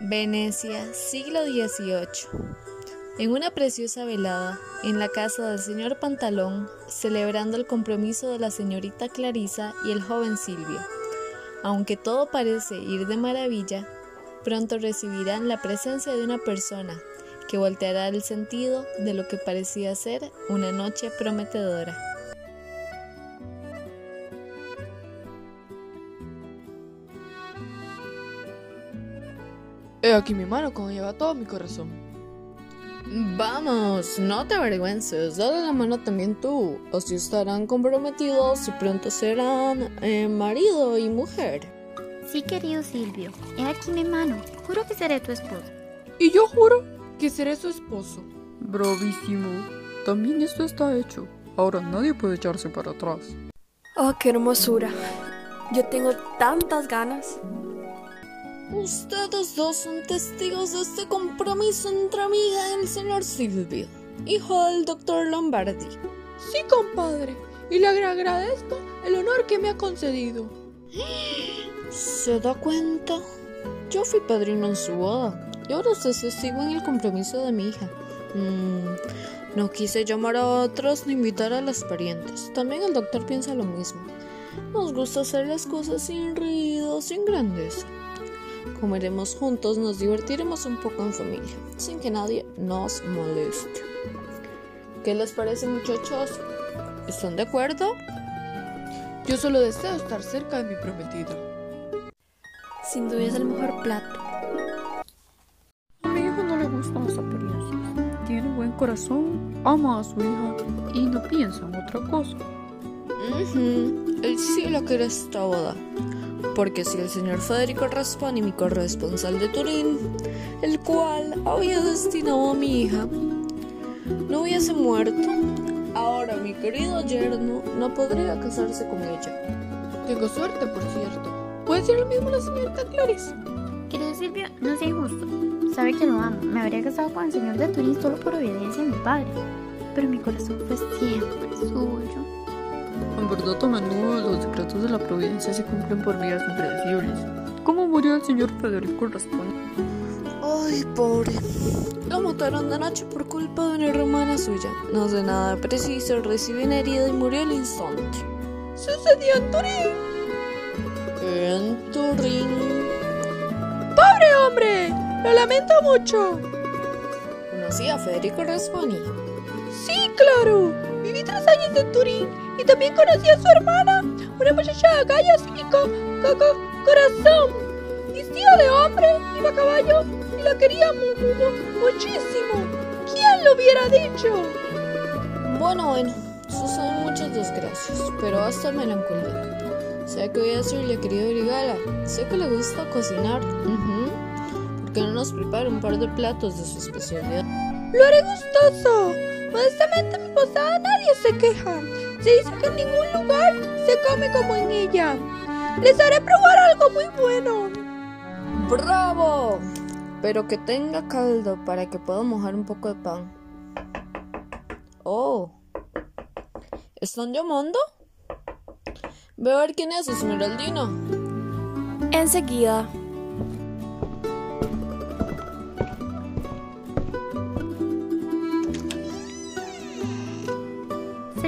Venecia, siglo XVIII. En una preciosa velada, en la casa del señor Pantalón, celebrando el compromiso de la señorita Clarisa y el joven Silvio. Aunque todo parece ir de maravilla, pronto recibirán la presencia de una persona que volteará el sentido de lo que parecía ser una noche prometedora. He aquí mi mano cuando lleva todo mi corazón. Vamos, no te avergüences, dale la mano también tú. Así estarán comprometidos y pronto serán eh, marido y mujer. Sí, querido Silvio, he aquí mi mano. Juro que seré tu esposo. Y yo juro que seré su esposo. Bravísimo. También esto está hecho. Ahora nadie puede echarse para atrás. Oh, qué hermosura. Yo tengo tantas ganas. Ustedes dos son testigos de este compromiso entre amiga y el señor Silvio, hijo del doctor Lombardi. Sí, compadre, y le agradezco el honor que me ha concedido. ¿Se da cuenta? Yo fui padrino en su boda y ahora usted es testigo en el compromiso de mi hija. Mm, no quise llamar a otros ni invitar a las parientes. También el doctor piensa lo mismo. Nos gusta hacer las cosas sin ruido, sin grandeza. Comeremos juntos, nos divertiremos un poco en familia, sin que nadie nos moleste. ¿Qué les parece muchachos? ¿Están de acuerdo? Yo solo deseo estar cerca de mi prometida. Sin duda es el mejor plato. A mi hijo no le gustan las apariencias. Tiene buen corazón, ama a su hija y no piensa en otra cosa. Uh Él sí la quiere esta boda porque si el señor Federico Rasponi, mi corresponsal de Turín, el cual había destinado a mi hija, no hubiese muerto, ahora mi querido yerno no podría casarse con ella. Tengo suerte, por cierto. ¿Puede ser lo mismo la señorita Clarice? Querido Silvio, no sea injusto. Sabe que lo amo. Me habría casado con el señor de Turín solo por obediencia a mi padre. Pero mi corazón fue siempre suyo. A menudo los decretos de la providencia se cumplen por vías impredecibles. ¿Cómo murió el señor Federico Rasponi? Ay, pobre. Lo mataron de noche por culpa de una hermana suya. No sé nada preciso, recibió una herida y murió al instante. Sucedió en Turín. En Turín. ¡Pobre hombre! Lo lamento mucho. ¿Conocí a Federico Rasponi? Sí, claro. Viví tres años en Turín y también conocí a su hermana, una muchacha de agallas y co, co, co, corazón. Vestida de hombre, iba a caballo y la quería mu, mu, mu, muchísimo. ¿Quién lo hubiera dicho? Bueno, bueno, suceden muchas desgracias, pero hasta melancolía. Sé que voy a decirle, querido Brigala, sé que le gusta cocinar. Uh ¿Por qué no nos prepara un par de platos de su especialidad? Lo haré gustoso. Modestamente mi posada nadie se queja. Se dice que en ningún lugar se come como en ella. Les haré probar algo muy bueno. ¡Bravo! Pero que tenga caldo para que pueda mojar un poco de pan. Oh. ¿Están llamando? Ve a ver quién es, Esmeraldino. Enseguida.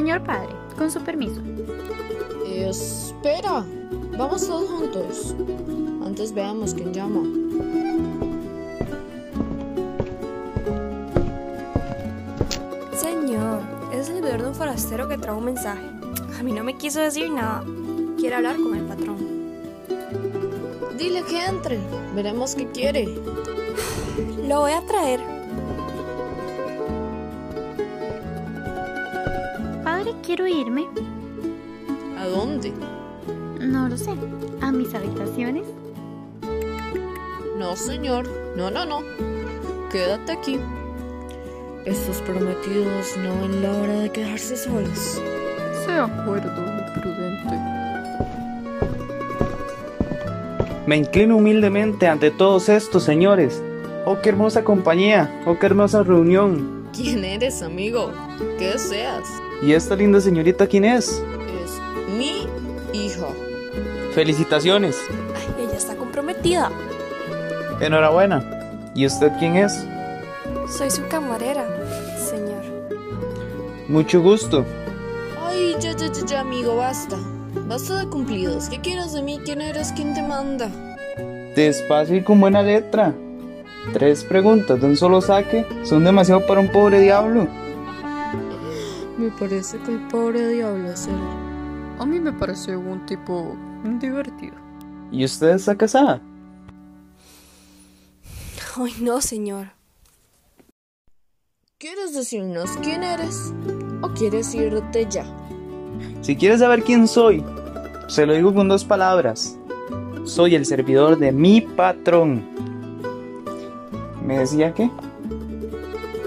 Señor padre, con su permiso. Espera, vamos todos juntos. Antes veamos quién llama. Señor, es el deber de un forastero que trajo un mensaje. A mí no me quiso decir nada. Quiere hablar con el patrón. Dile que entre. Veremos qué quiere. Lo voy a traer. Quiero irme. ¿A dónde? No lo sé. ¿A mis habitaciones? No, señor. No, no, no. Quédate aquí. Estos prometidos no ven la hora de quedarse solos. Sea acuerdo, prudente. Me inclino humildemente ante todos estos señores. Oh, qué hermosa compañía. Oh, qué hermosa reunión. ¿Quién eres, amigo? ¿Qué deseas? ¿Y esta linda señorita quién es? Es mi hija. Felicitaciones. Ay, ella está comprometida. Enhorabuena. ¿Y usted quién es? Soy su camarera, señor. Mucho gusto. Ay, ya, ya, ya, ya, amigo, basta. Basta de cumplidos. ¿Qué quieres de mí? ¿Quién eres? ¿Quién te manda? Despacio y con buena letra. Tres preguntas de un solo saque son demasiado para un pobre diablo. Me parece que el pobre diablo es él. A mí me parece un tipo divertido. ¿Y usted está casada? Ay, no, señor. ¿Quieres decirnos quién eres? ¿O quieres irte ya? Si quieres saber quién soy, se lo digo con dos palabras. Soy el servidor de mi patrón. ¿Me decía qué?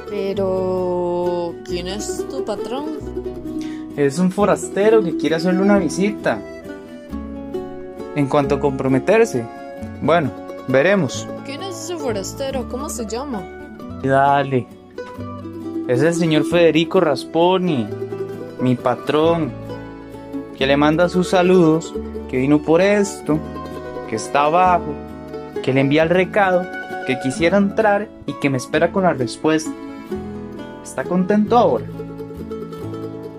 Pero... ¿Quién es tu patrón? Es un forastero que quiere hacerle una visita. En cuanto a comprometerse, bueno, veremos. ¿Quién es ese forastero? ¿Cómo se llama? Dale. Es el señor Federico Rasponi, mi patrón, que le manda sus saludos, que vino por esto, que está abajo, que le envía el recado, que quisiera entrar y que me espera con la respuesta. ¿Está contento ahora?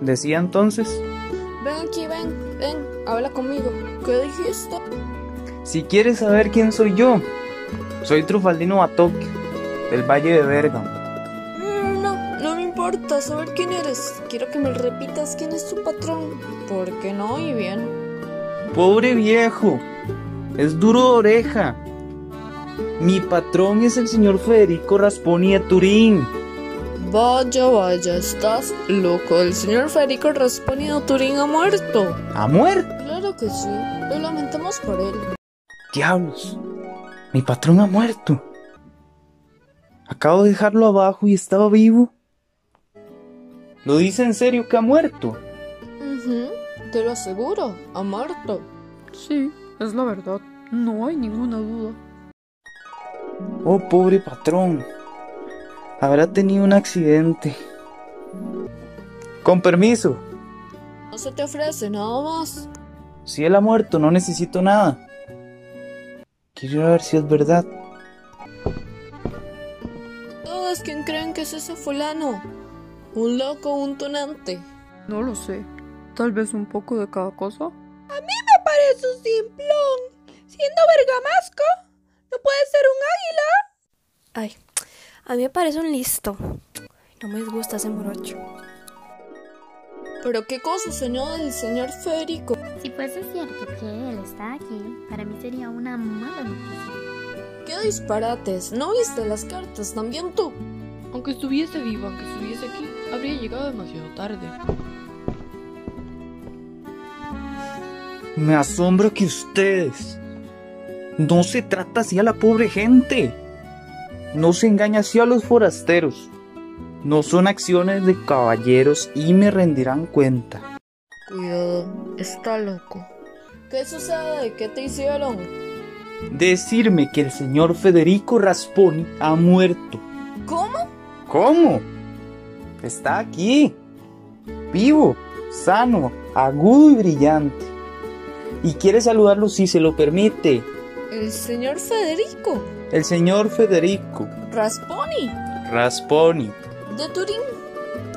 Decía entonces, Ven aquí, ven, ven, habla conmigo. ¿Qué dijiste? si quieres saber quién soy yo, soy Trufaldino Batoque, del Valle de Bergamo. No, no, no me importa saber quién eres. Quiero que me repitas quién es tu patrón. Porque no oí bien. Pobre viejo, es duro de oreja. Mi patrón es el señor Federico Rasponi de Turín. Vaya, vaya, estás loco. El señor Federico Rasponi de Turín ha muerto. ¿Ha muerto? Claro que sí. Lo lamentamos por él. Diablos, mi patrón ha muerto. Acabo de dejarlo abajo y estaba vivo. ¿Lo dice en serio que ha muerto? Ujú, Te lo aseguro, ha muerto. Sí, es la verdad. No hay ninguna duda. Oh, pobre patrón. Habrá tenido un accidente. Con permiso. No se te ofrece nada más. Si él ha muerto, no necesito nada. Quiero a ver si es verdad. Todos quien creen que es ese fulano. Un loco, un tunante. No lo sé. Tal vez un poco de cada cosa. Me parece un simplón. Siendo bergamasco, ¿no puede ser un águila? Ay, a mí me parece un listo. No me gusta ese morocho. Pero qué cosa, señor del señor Federico. Si fuese cierto que él está aquí, para mí sería una mala noticia. Qué disparates. ¿No viste las cartas? También tú. Aunque estuviese vivo, aunque estuviese aquí, habría llegado demasiado tarde. Me asombra que ustedes. No se trata así a la pobre gente. No se engaña así a los forasteros. No son acciones de caballeros y me rendirán cuenta. Cuidado, está loco. ¿Qué sucede? ¿Qué te hicieron? Decirme que el señor Federico Rasponi ha muerto. ¿Cómo? ¿Cómo? Está aquí. Vivo, sano, agudo y brillante. Y quiere saludarlo si se lo permite. El señor Federico. El señor Federico Rasponi. Rasponi De Turín.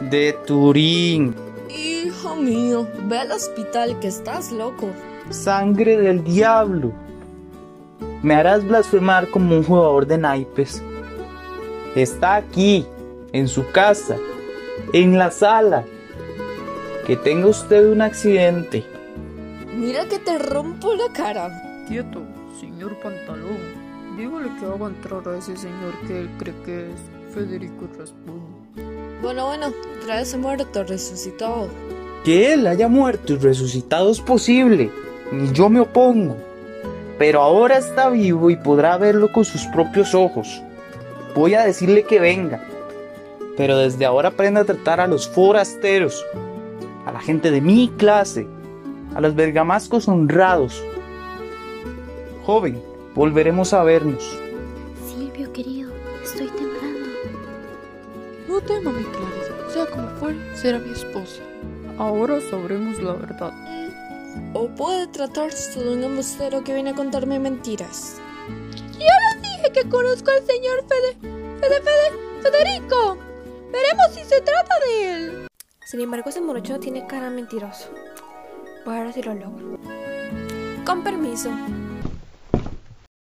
de Turín. Hijo mío, ve al hospital que estás loco. Sangre del diablo. Me harás blasfemar como un jugador de naipes. Está aquí, en su casa, en la sala. Que tenga usted un accidente. Mira que te rompo la cara. Quieto, señor Pantalón. Dígale que haga entrar a ese señor que él cree que es Federico Rasponi. Bueno, bueno, trae ese muerto resucitado. Que él haya muerto y resucitado es posible, ni yo me opongo. Pero ahora está vivo y podrá verlo con sus propios ojos. Voy a decirle que venga. Pero desde ahora aprenda a tratar a los forasteros, a la gente de mi clase, a los bergamascos honrados. Joven, volveremos a vernos. Silvio, querido, estoy temblando. No tema, mi Clarice. Sea como fuere, será mi esposa. Ahora sabremos la verdad. O puede tratarse de un embustero que viene a contarme mentiras. ¡Yo lo dije que conozco al señor Fede... Fede... Fede... Federico. Veremos si se trata de él. Sin embargo, ese morocho no tiene cara mentiroso. Voy a ver si lo logro. Con permiso.